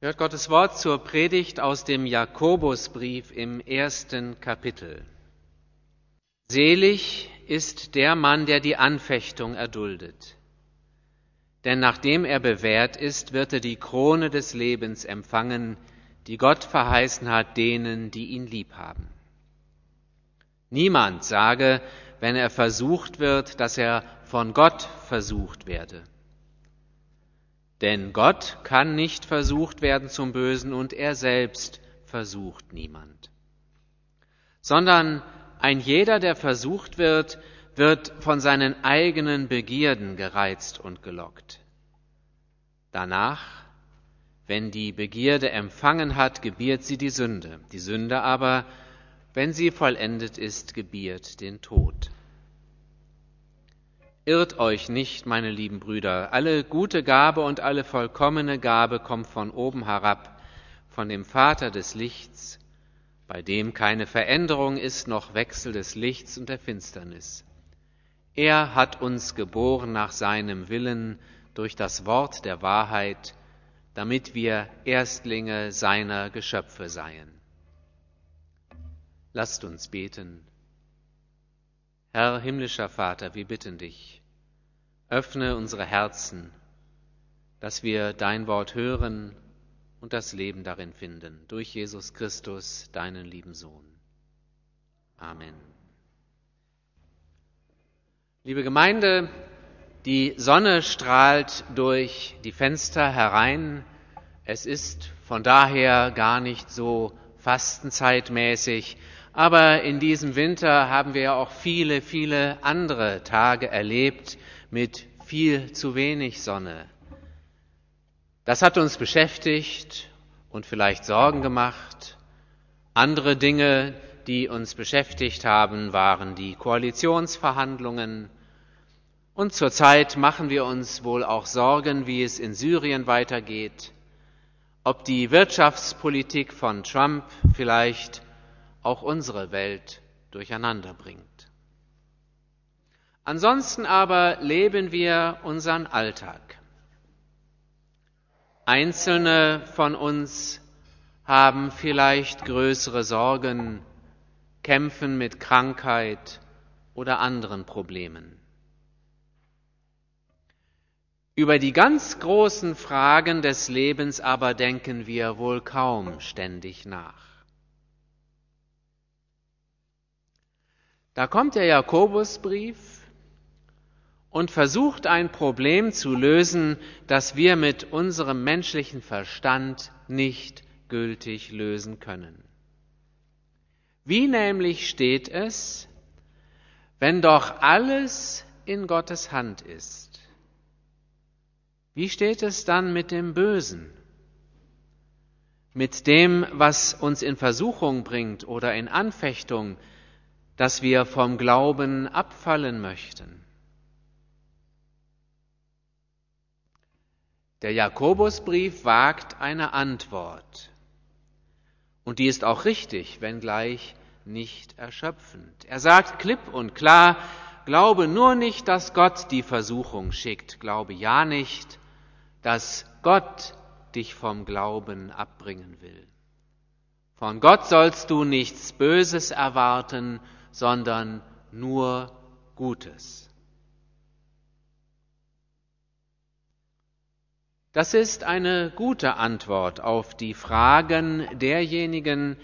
Hört Gottes Wort zur Predigt aus dem Jakobusbrief im ersten Kapitel. Selig ist der Mann, der die Anfechtung erduldet. Denn nachdem er bewährt ist, wird er die Krone des Lebens empfangen, die Gott verheißen hat denen, die ihn lieb haben. Niemand sage, wenn er versucht wird, dass er von Gott versucht werde. Denn Gott kann nicht versucht werden zum Bösen und er selbst versucht niemand. Sondern ein jeder, der versucht wird, wird von seinen eigenen Begierden gereizt und gelockt. Danach, wenn die Begierde empfangen hat, gebiert sie die Sünde. Die Sünde aber, wenn sie vollendet ist, gebiert den Tod. Irrt euch nicht, meine lieben Brüder, alle gute Gabe und alle vollkommene Gabe kommt von oben herab, von dem Vater des Lichts, bei dem keine Veränderung ist, noch Wechsel des Lichts und der Finsternis. Er hat uns geboren nach seinem Willen durch das Wort der Wahrheit, damit wir Erstlinge seiner Geschöpfe seien. Lasst uns beten. Herr himmlischer Vater, wir bitten dich, Öffne unsere Herzen, dass wir dein Wort hören und das Leben darin finden. Durch Jesus Christus, deinen lieben Sohn. Amen. Liebe Gemeinde, die Sonne strahlt durch die Fenster herein. Es ist von daher gar nicht so fastenzeitmäßig. Aber in diesem Winter haben wir ja auch viele, viele andere Tage erlebt, mit viel zu wenig Sonne. Das hat uns beschäftigt und vielleicht Sorgen gemacht. Andere Dinge, die uns beschäftigt haben, waren die Koalitionsverhandlungen. Und zurzeit machen wir uns wohl auch Sorgen, wie es in Syrien weitergeht, ob die Wirtschaftspolitik von Trump vielleicht auch unsere Welt durcheinander bringt. Ansonsten aber leben wir unseren Alltag. Einzelne von uns haben vielleicht größere Sorgen, kämpfen mit Krankheit oder anderen Problemen. Über die ganz großen Fragen des Lebens aber denken wir wohl kaum ständig nach. Da kommt der Jakobusbrief und versucht ein Problem zu lösen, das wir mit unserem menschlichen Verstand nicht gültig lösen können. Wie nämlich steht es, wenn doch alles in Gottes Hand ist? Wie steht es dann mit dem Bösen? Mit dem, was uns in Versuchung bringt oder in Anfechtung, dass wir vom Glauben abfallen möchten? Der Jakobusbrief wagt eine Antwort. Und die ist auch richtig, wenngleich nicht erschöpfend. Er sagt klipp und klar, glaube nur nicht, dass Gott die Versuchung schickt. Glaube ja nicht, dass Gott dich vom Glauben abbringen will. Von Gott sollst du nichts Böses erwarten, sondern nur Gutes. Das ist eine gute Antwort auf die Fragen derjenigen,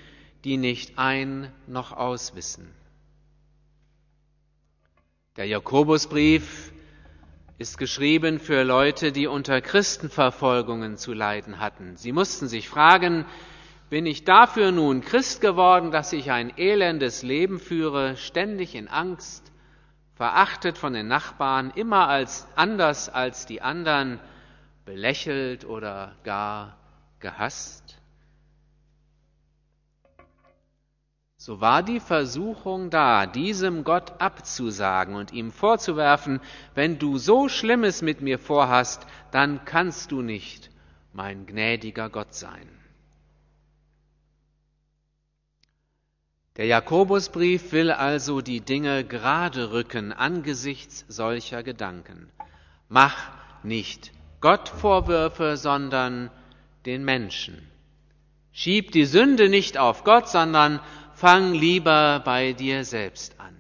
die nicht ein noch auswissen. Der Jakobusbrief ist geschrieben für Leute, die unter Christenverfolgungen zu leiden hatten. Sie mussten sich fragen, bin ich dafür nun Christ geworden, dass ich ein elendes Leben führe, ständig in Angst, verachtet von den Nachbarn, immer als anders als die anderen, belächelt oder gar gehasst? So war die Versuchung da, diesem Gott abzusagen und ihm vorzuwerfen, wenn du so Schlimmes mit mir vorhast, dann kannst du nicht mein gnädiger Gott sein. Der Jakobusbrief will also die Dinge gerade rücken angesichts solcher Gedanken. Mach nicht Gott Vorwürfe, sondern den Menschen. Schieb die Sünde nicht auf Gott, sondern fang lieber bei dir selbst an.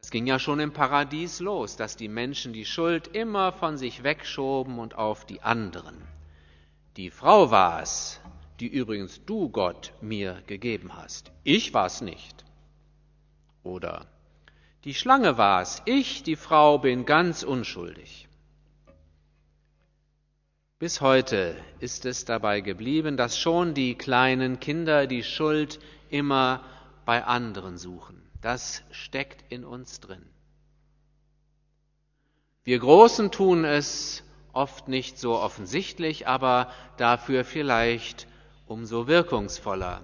Es ging ja schon im Paradies los, dass die Menschen die Schuld immer von sich wegschoben und auf die anderen. Die Frau war es, die übrigens du, Gott, mir gegeben hast. Ich war es nicht. Oder die Schlange war es, ich, die Frau, bin ganz unschuldig. Bis heute ist es dabei geblieben, dass schon die kleinen Kinder die Schuld immer bei anderen suchen. Das steckt in uns drin. Wir Großen tun es oft nicht so offensichtlich, aber dafür vielleicht umso wirkungsvoller.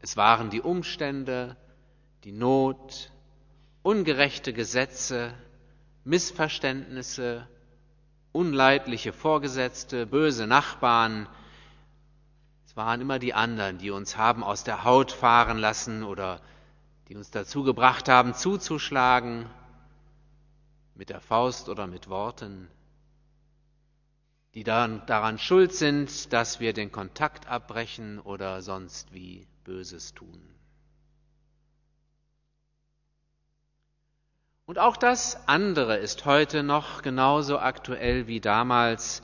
Es waren die Umstände, die Not, ungerechte Gesetze, Missverständnisse, unleidliche Vorgesetzte, böse Nachbarn. Es waren immer die anderen, die uns haben aus der Haut fahren lassen oder die uns dazu gebracht haben, zuzuschlagen, mit der Faust oder mit Worten die dann daran schuld sind, dass wir den Kontakt abbrechen oder sonst wie Böses tun. Und auch das andere ist heute noch genauso aktuell wie damals,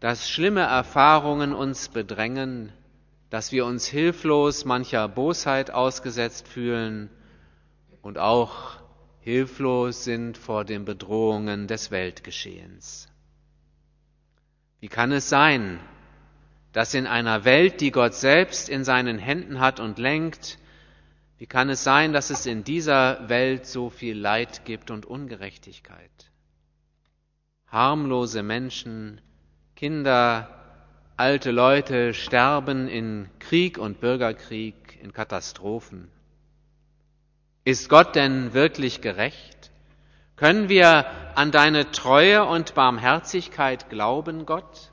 dass schlimme Erfahrungen uns bedrängen, dass wir uns hilflos mancher Bosheit ausgesetzt fühlen und auch hilflos sind vor den Bedrohungen des Weltgeschehens. Wie kann es sein, dass in einer Welt, die Gott selbst in seinen Händen hat und lenkt, wie kann es sein, dass es in dieser Welt so viel Leid gibt und Ungerechtigkeit? Harmlose Menschen, Kinder, alte Leute sterben in Krieg und Bürgerkrieg, in Katastrophen. Ist Gott denn wirklich gerecht? Können wir an deine Treue und Barmherzigkeit glauben, Gott?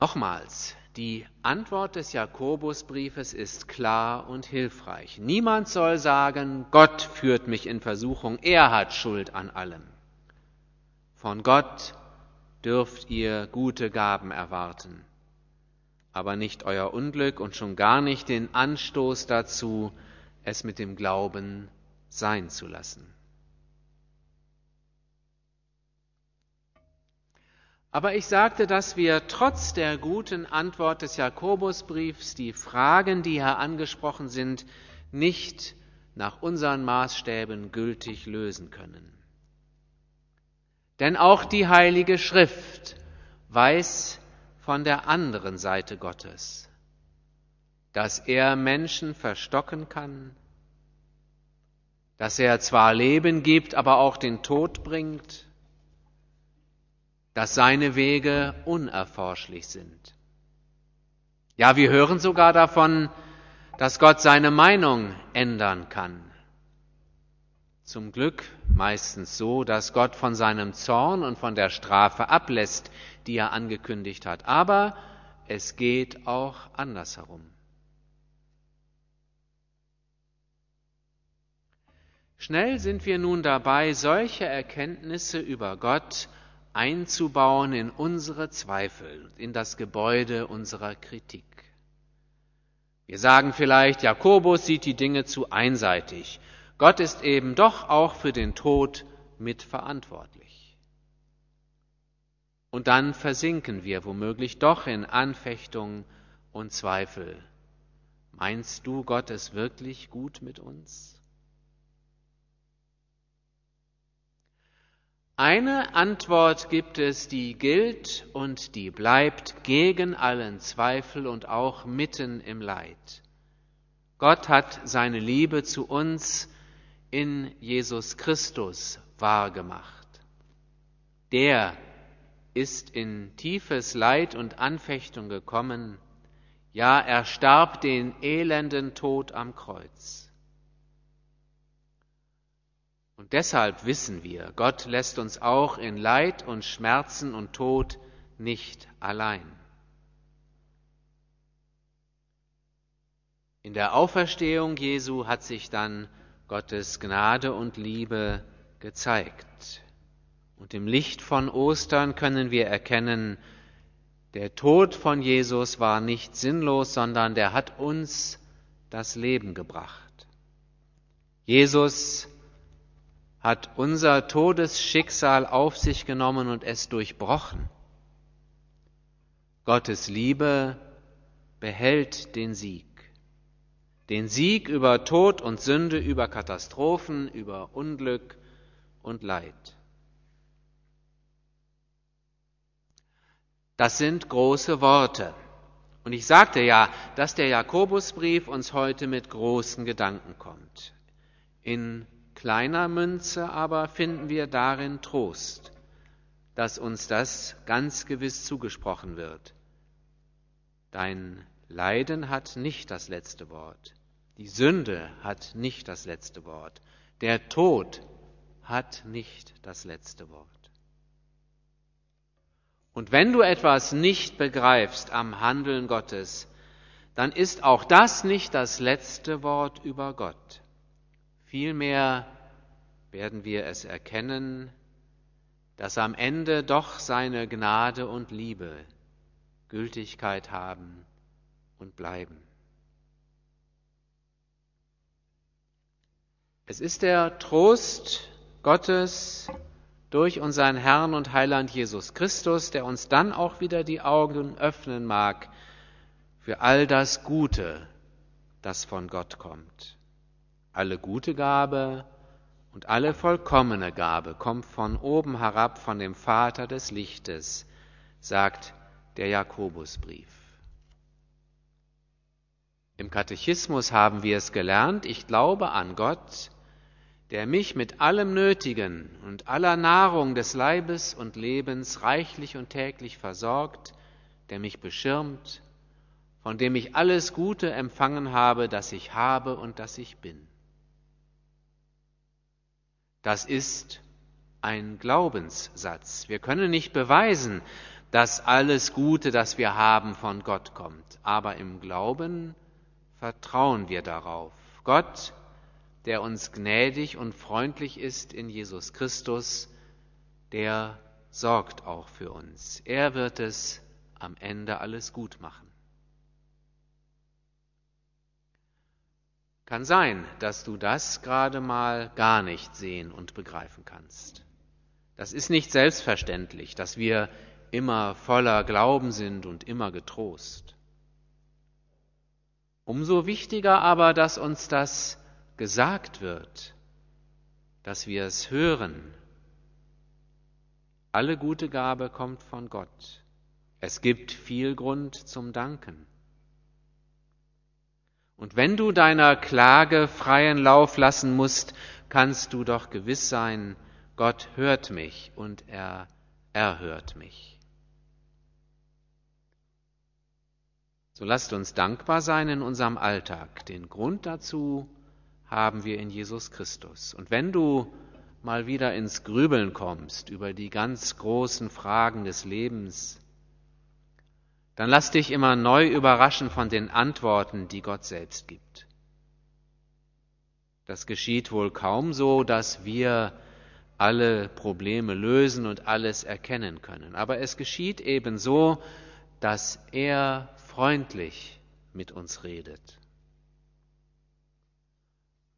Nochmals, die Antwort des Jakobusbriefes ist klar und hilfreich. Niemand soll sagen, Gott führt mich in Versuchung, er hat Schuld an allem. Von Gott dürft ihr gute Gaben erwarten, aber nicht euer Unglück und schon gar nicht den Anstoß dazu, es mit dem Glauben sein zu lassen. Aber ich sagte, dass wir trotz der guten Antwort des Jakobusbriefs die Fragen, die hier angesprochen sind, nicht nach unseren Maßstäben gültig lösen können. Denn auch die Heilige Schrift weiß von der anderen Seite Gottes dass er Menschen verstocken kann, dass er zwar Leben gibt, aber auch den Tod bringt, dass seine Wege unerforschlich sind. Ja, wir hören sogar davon, dass Gott seine Meinung ändern kann. Zum Glück meistens so, dass Gott von seinem Zorn und von der Strafe ablässt, die er angekündigt hat. Aber es geht auch andersherum. Schnell sind wir nun dabei, solche Erkenntnisse über Gott einzubauen in unsere Zweifel, in das Gebäude unserer Kritik. Wir sagen vielleicht, Jakobus sieht die Dinge zu einseitig. Gott ist eben doch auch für den Tod mitverantwortlich. Und dann versinken wir womöglich doch in Anfechtung und Zweifel. Meinst du, Gott ist wirklich gut mit uns? Eine Antwort gibt es, die gilt und die bleibt gegen allen Zweifel und auch mitten im Leid. Gott hat seine Liebe zu uns in Jesus Christus wahrgemacht. Der ist in tiefes Leid und Anfechtung gekommen, ja, er starb den elenden Tod am Kreuz. Und deshalb wissen wir, Gott lässt uns auch in Leid und Schmerzen und Tod nicht allein. In der Auferstehung Jesu hat sich dann Gottes Gnade und Liebe gezeigt. Und im Licht von Ostern können wir erkennen, der Tod von Jesus war nicht sinnlos, sondern der hat uns das Leben gebracht. Jesus hat unser Todesschicksal auf sich genommen und es durchbrochen. Gottes Liebe behält den Sieg. Den Sieg über Tod und Sünde, über Katastrophen, über Unglück und Leid. Das sind große Worte. Und ich sagte ja, dass der Jakobusbrief uns heute mit großen Gedanken kommt. In kleiner Münze aber finden wir darin Trost, dass uns das ganz gewiss zugesprochen wird. Dein Leiden hat nicht das letzte Wort. Die Sünde hat nicht das letzte Wort. Der Tod hat nicht das letzte Wort. Und wenn du etwas nicht begreifst am Handeln Gottes, dann ist auch das nicht das letzte Wort über Gott. Vielmehr werden wir es erkennen, dass am Ende doch seine Gnade und Liebe Gültigkeit haben und bleiben. Es ist der Trost Gottes, durch unseren Herrn und Heiland Jesus Christus, der uns dann auch wieder die Augen öffnen mag für all das Gute, das von Gott kommt. Alle gute Gabe und alle vollkommene Gabe kommt von oben herab von dem Vater des Lichtes, sagt der Jakobusbrief. Im Katechismus haben wir es gelernt, ich glaube an Gott, der mich mit allem Nötigen und aller Nahrung des Leibes und Lebens reichlich und täglich versorgt, der mich beschirmt, von dem ich alles Gute empfangen habe, das ich habe und das ich bin. Das ist ein Glaubenssatz. Wir können nicht beweisen, dass alles Gute, das wir haben, von Gott kommt, aber im Glauben vertrauen wir darauf. Gott der uns gnädig und freundlich ist in Jesus Christus, der sorgt auch für uns. Er wird es am Ende alles gut machen. Kann sein, dass du das gerade mal gar nicht sehen und begreifen kannst. Das ist nicht selbstverständlich, dass wir immer voller Glauben sind und immer getrost. Umso wichtiger aber, dass uns das gesagt wird, dass wir es hören. Alle gute Gabe kommt von Gott. Es gibt viel Grund zum Danken. Und wenn du deiner Klage freien Lauf lassen musst, kannst du doch gewiss sein, Gott hört mich und er erhört mich. So lasst uns dankbar sein in unserem Alltag. Den Grund dazu haben wir in Jesus Christus. Und wenn du mal wieder ins Grübeln kommst über die ganz großen Fragen des Lebens, dann lass dich immer neu überraschen von den Antworten, die Gott selbst gibt. Das geschieht wohl kaum so, dass wir alle Probleme lösen und alles erkennen können. Aber es geschieht eben so, dass er freundlich mit uns redet.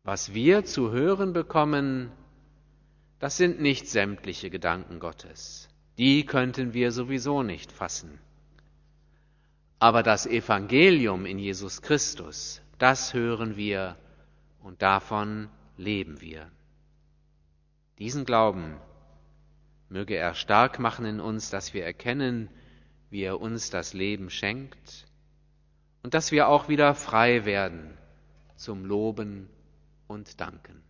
Was wir zu hören bekommen, das sind nicht sämtliche Gedanken Gottes. Die könnten wir sowieso nicht fassen. Aber das Evangelium in Jesus Christus, das hören wir und davon leben wir. Diesen Glauben möge er stark machen in uns, dass wir erkennen, wie er uns das Leben schenkt und dass wir auch wieder frei werden zum Loben und danken.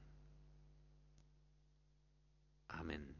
Amen.